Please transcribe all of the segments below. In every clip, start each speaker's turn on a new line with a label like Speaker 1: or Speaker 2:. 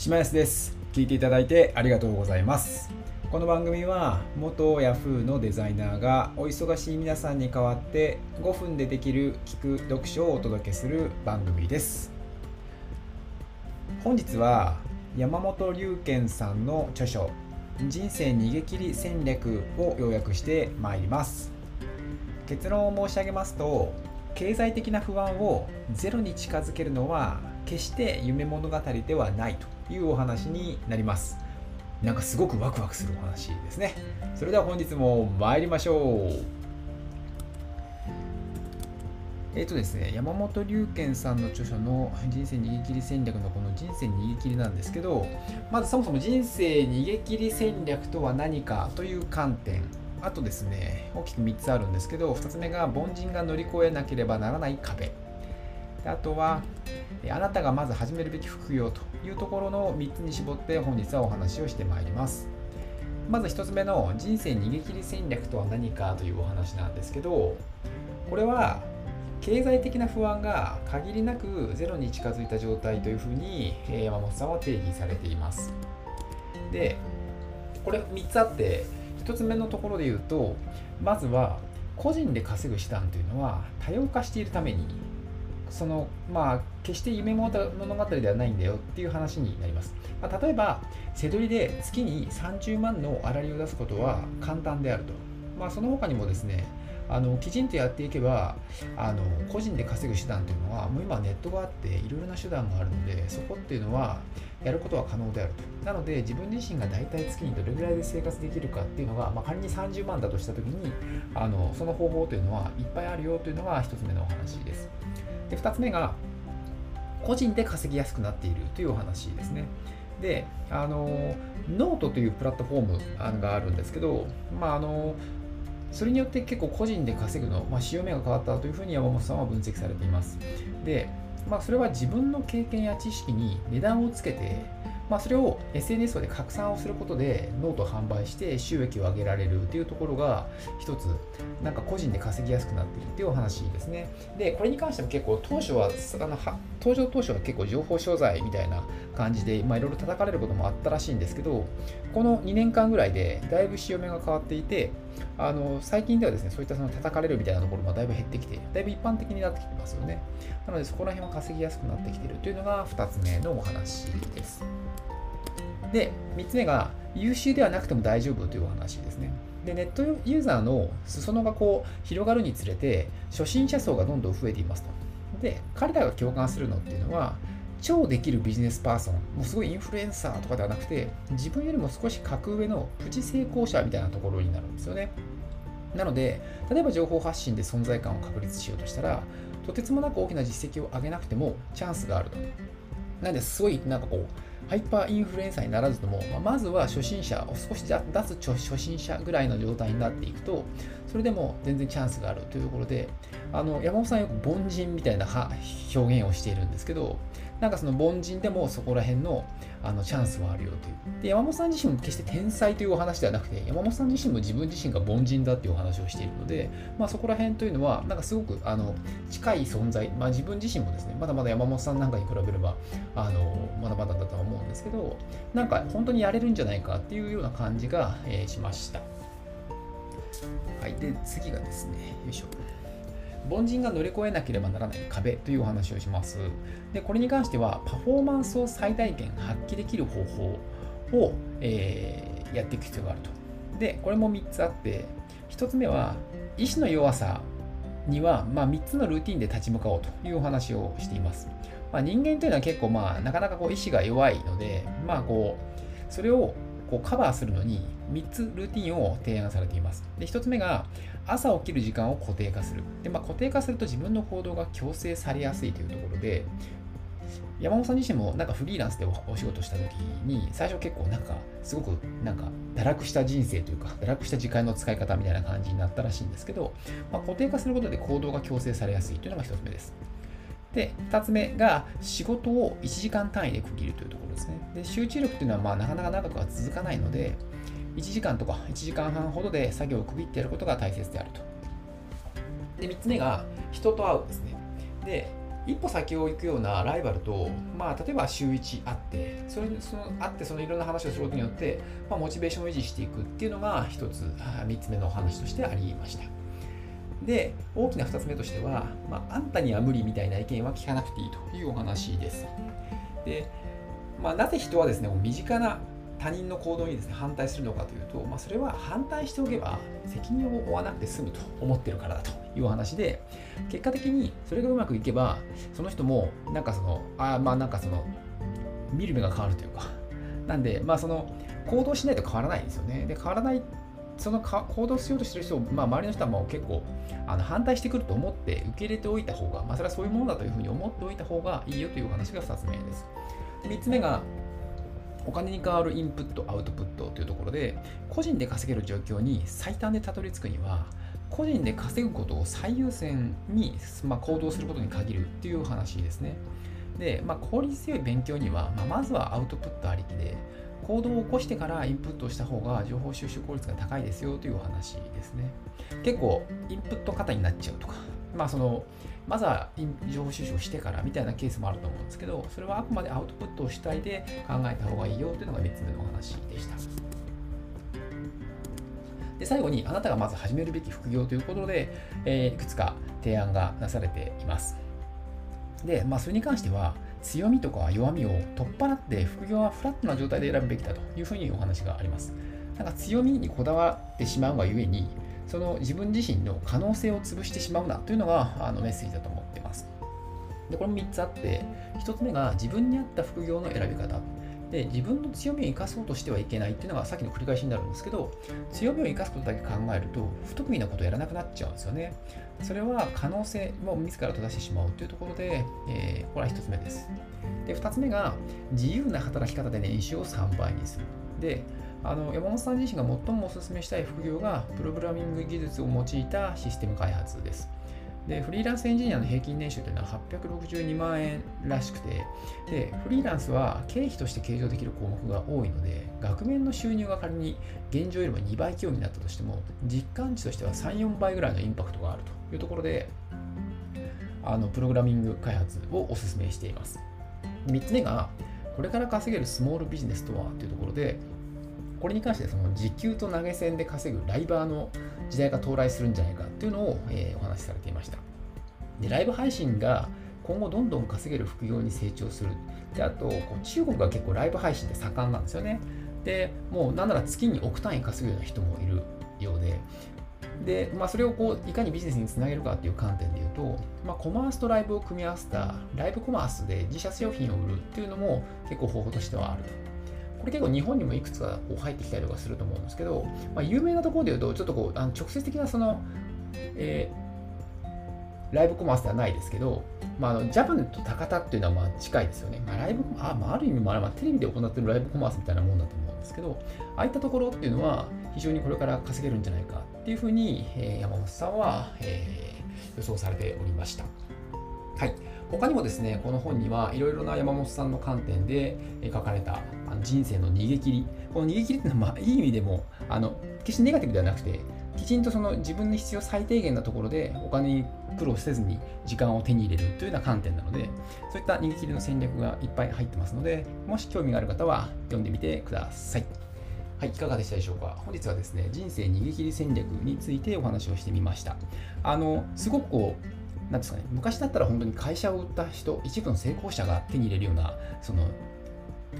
Speaker 1: 島安です。聞いていただいてありがとうございます。この番組は元 Yahoo のデザイナーがお忙しい皆さんに代わって5分でできる聞く読書をお届けする番組です。本日は山本龍賢さんの著書人生逃げ切り戦略を要約してまいります。結論を申し上げますと経済的な不安をゼロに近づけるのは決して夢物語ではないと。いうお話になります。なんかすごくワクワクするお話ですね。それでは本日も参りましょう。えっ、ー、とですね、山本龍賢さんの著書の人生逃げ切り戦略のこの人生逃げ切りなんですけど、まずそもそも人生逃げ切り戦略とは何かという観点、あとですね、大きく3つあるんですけど、2つ目が凡人が乗り越えなければならない壁。あとは、あなたがまず始めるべき副業というところの3つに絞って本日はお話をしてまいります。まず1つ目の人生逃げ切り戦略とは何かというお話なんですけど、これは経済的な不安が限りなくゼロに近づいた状態というふうに山本さんは定義されています。で、これ3つあって、1つ目のところで言うと、まずは個人で稼ぐ手段というのは多様化しているためにそのまあ決して夢物語ではないんだよっていう話になります、まあ、例えば背取りで月に30万の粗利を出すことは簡単であると、まあ、その他にもですねあのきちんとやっていけばあの個人で稼ぐ手段というのはもう今ネットがあっていろいろな手段があるのでそこっていうのはやることは可能であると。なので自分自身が大体月にどれぐらいで生活できるかっていうのが、まあ、仮に30万だとした時にあのその方法というのはいっぱいあるよというのが1つ目のお話です。で2つ目が個人で稼ぎやすくなっているというお話ですねであのノートというプラットフォームがあるんですけど、まあ、あのそれによって結構個人で稼ぐの、まあ、潮目が変わったというふうに山本さんは分析されています。で、まあ、それは自分の経験や知識に値段をつけて、まあ、それを SNS で拡散をすることでノートを販売して収益を上げられるというところが一つなんか個人で稼ぎやすくなっているっていうお話ですね。で、これに関しても結構当初はあの登場当初は結構情報商材みたいな感じで、いろいろ叩かれることもあったらしいんですけど、この2年間ぐらいでだいぶ潮目が変わっていて、あの最近ではですね、そういったその叩かれるみたいなところもだいぶ減ってきて、だいぶ一般的になってきてますよね。なので、そこら辺は稼ぎやすくなってきているというのが2つ目のお話です。で、3つ目が、優秀ではなくても大丈夫というお話ですね。で、ネットユーザーの裾野がこう広がるにつれて、初心者層がどんどん増えていますと。で、彼らが共感するのっていうのは、超できるビジネスパーソン、もうすごいインフルエンサーとかではなくて、自分よりも少し格上のプチ成功者みたいなところになるんですよね。なので、例えば情報発信で存在感を確立しようとしたら、とてつもなく大きな実績を上げなくてもチャンスがあると。なんですごいなんかこう、ハイパーインフルエンサーにならずとも、まあ、まずは初心者を少し出す初心者ぐらいの状態になっていくと、それでも全然チャンスがあるというところで、あの山本さんよく凡人みたいな表現をしているんですけど、なんかその凡人でもそこら辺のあのチャンスはあるよという。で、山本さん自身も決して天才というお話ではなくて、山本さん自身も自分自身が凡人だっていうお話をしているので、まあ、そこら辺というのは、なんかすごくあの近い存在、まあ、自分自身もですね、まだまだ山本さんなんかに比べれば、あのまだまだだとは思うんですけど、なんか本当にやれるんじゃないかっていうような感じが、えー、しました。はい、で、次がですね、よいしょ。凡人が乗り越えなければならない壁というお話をします。で、これに関しては、パフォーマンスを最大限発揮できる方法を、えー、やっていく必要があると。で、これも3つあって、1つ目は、意志の弱さには、まあ、3つのルーティンで立ち向かおうというお話をしています。まあ、人間というのは結構、まあ、なかなかこう意志が弱いので、まあ、こう、それをこうカバーするのに3つルーティンを提案されています。で1つ目が朝起きる時間を固定化する。でまあ、固定化すると自分の行動が強制されやすいというところで山本さん自身もなんかフリーランスでお仕事した時に最初結構なんかすごくなんか堕落した人生というか堕落した時間の使い方みたいな感じになったらしいんですけど、まあ、固定化することで行動が強制されやすいというのが1つ目です。で、2つ目が仕事を1時間単位で区切るというところですね。で集中力っていうのはまあなかなか長くは続かないので、1時間とか1時間半ほどで作業を区切ってやることが大切であると。で、3つ目が人と会うですね。で、一歩先を行くようなライバルと、まあ、例えば週1会ってそれその会ってそのいろんな話をすることによって、まあ、モチベーションを維持していくっていうのが一つ3つ目のお話としてありましたで大きな2つ目としては、まあ、あんたには無理みたいな意見は聞かなくていいというお話ですで、まあ、なぜ人はですね身近な他人の行動にですね反対するのかというと、まあ、それは反対しておけば責任を負わなくて済むと思ってるからだという話で結果的にそれがうまくいけばその人もなんかそのあまあなんかその見る目が変わるというかなんでまあその行動しないと変わらないんですよねで変わらないその行動しようとしてる人を、まあ、周りの人はもう結構あの反対してくると思って受け入れておいた方が、まあ、それはそういうものだというふうに思っておいた方がいいよというお話が2つ目です。3つ目がお金に代わるインプット、アウトプットというところで、個人で稼げる状況に最短でたどり着くには、個人で稼ぐことを最優先に、まあ、行動することに限るという話ですね。で、まあ、効率よい勉強には、まあ、まずはアウトプットありきで、行動を起こしてからインプットした方が情報収集効率が高いですよというお話ですね。結構、インプット型になっちゃうとか、まあそのまずは情報収集をしてからみたいなケースもあると思うんですけど、それはあくまでアウトプットを主体で考えた方がいいよというのが3つ目のお話でした。で最後に、あなたがまず始めるべき副業ということで、えー、いくつか提案がなされています。で、まあ、それに関しては、強みとか弱みを取っ払って副業はフラットな状態で選ぶべきだというふうにお話があります。なんか強みにこだわってしまうがゆえに、その自分自身の可能性を潰してしまうなというのがあのメッセージだと思っています。でこれも3つあって、1つ目が自分に合った副業の選び方。で自分の強みを生かそうとしてはいけないっていうのがさっきの繰り返しになるんですけど強みを生かすことだけ考えると不得意なことをやらなくなっちゃうんですよね。それは可能性も自ら閉ざしてしまうというところで、えー、これは1つ目です。で2つ目が自由な働き方で年収を3倍にする。であの山本さん自身が最もお勧めしたい副業がプログラミング技術を用いたシステム開発です。でフリーランスエンジニアの平均年収というのは862万円らしくてでフリーランスは経費として計上できる項目が多いので額面の収入が仮に現状よりも2倍強になったとしても実感値としては34倍ぐらいのインパクトがあるというところであのプログラミング開発をお勧めしています。3つ目がこれから稼げるスモールビジネスとはというところでこれに関してその時給と投げ銭で稼ぐライバーの時代が到来するんじゃないかっていうのを、えー、お話しされていました。でライブ配信が今後どんどん稼げる副業に成長する。であとこう中国が結構ライブ配信って盛んなんですよね。でもうなんなら月に億単位稼ぐような人もいるようで。で、まあ、それをこういかにビジネスにつなげるかっていう観点で言うと、まあ、コマースとライブを組み合わせたライブコマースで自社商品を売るっていうのも結構方法としてはあると。これ結構日本にもいくつかこう入ってきたりとかすると思うんですけど、まあ、有名なところで言うと、ちょっとこうあの直接的なその、えー、ライブコマースではないですけど、まあ、あのジャパネット高田っていうのはまあ近いですよね。まあ、ライブあ,、まあ、ある意味、まあ、テレビで行ってるライブコマースみたいなもんだと思うんですけど、ああいったところっていうのは非常にこれから稼げるんじゃないかっていうふうに、えー、山本さんは、えー、予想されておりました。はい。他にもですね、この本にはいろいろな山本さんの観点で書かれた人生の逃げ切り。この逃げ切りっていうのは、まあ、いい意味でも、あの決してネガティブではなくて、きちんとその自分に必要最低限なところでお金に苦労せずに時間を手に入れるというような観点なので、そういった逃げ切りの戦略がいっぱい入ってますので、もし興味がある方は読んでみてください。はい、いかがでしたでしょうか？本日はですね、人生逃げ切り戦略についてお話をしてみました。あの、すごくこう、なんですかね、昔だったら本当に会社を売った人、一部の成功者が手に入れるような、その、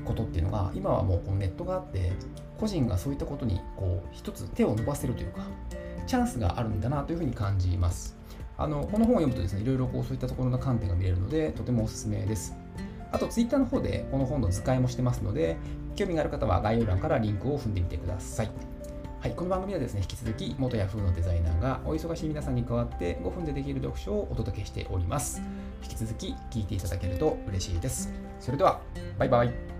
Speaker 1: ことっていうのが、今はもうこうネットがあって、個人がそういったことに、こう、一つ手を伸ばせるというか、チャンスがあるんだなというふうに感じます。あの、この本を読むとですね、いろいろこう、そういったところの観点が見れるので、とてもおすすめです。あと、ツイッターの方でこの本の図解もしてますので、興味がある方は概要欄からリンクを踏んでみてください。はい、この番組はですね、引き続き元 Yahoo のデザイナーがお忙しい皆さんに代わって5分でできる読書をお届けしております。引き続き聞いていただけると嬉しいです。それでは、バイバイ。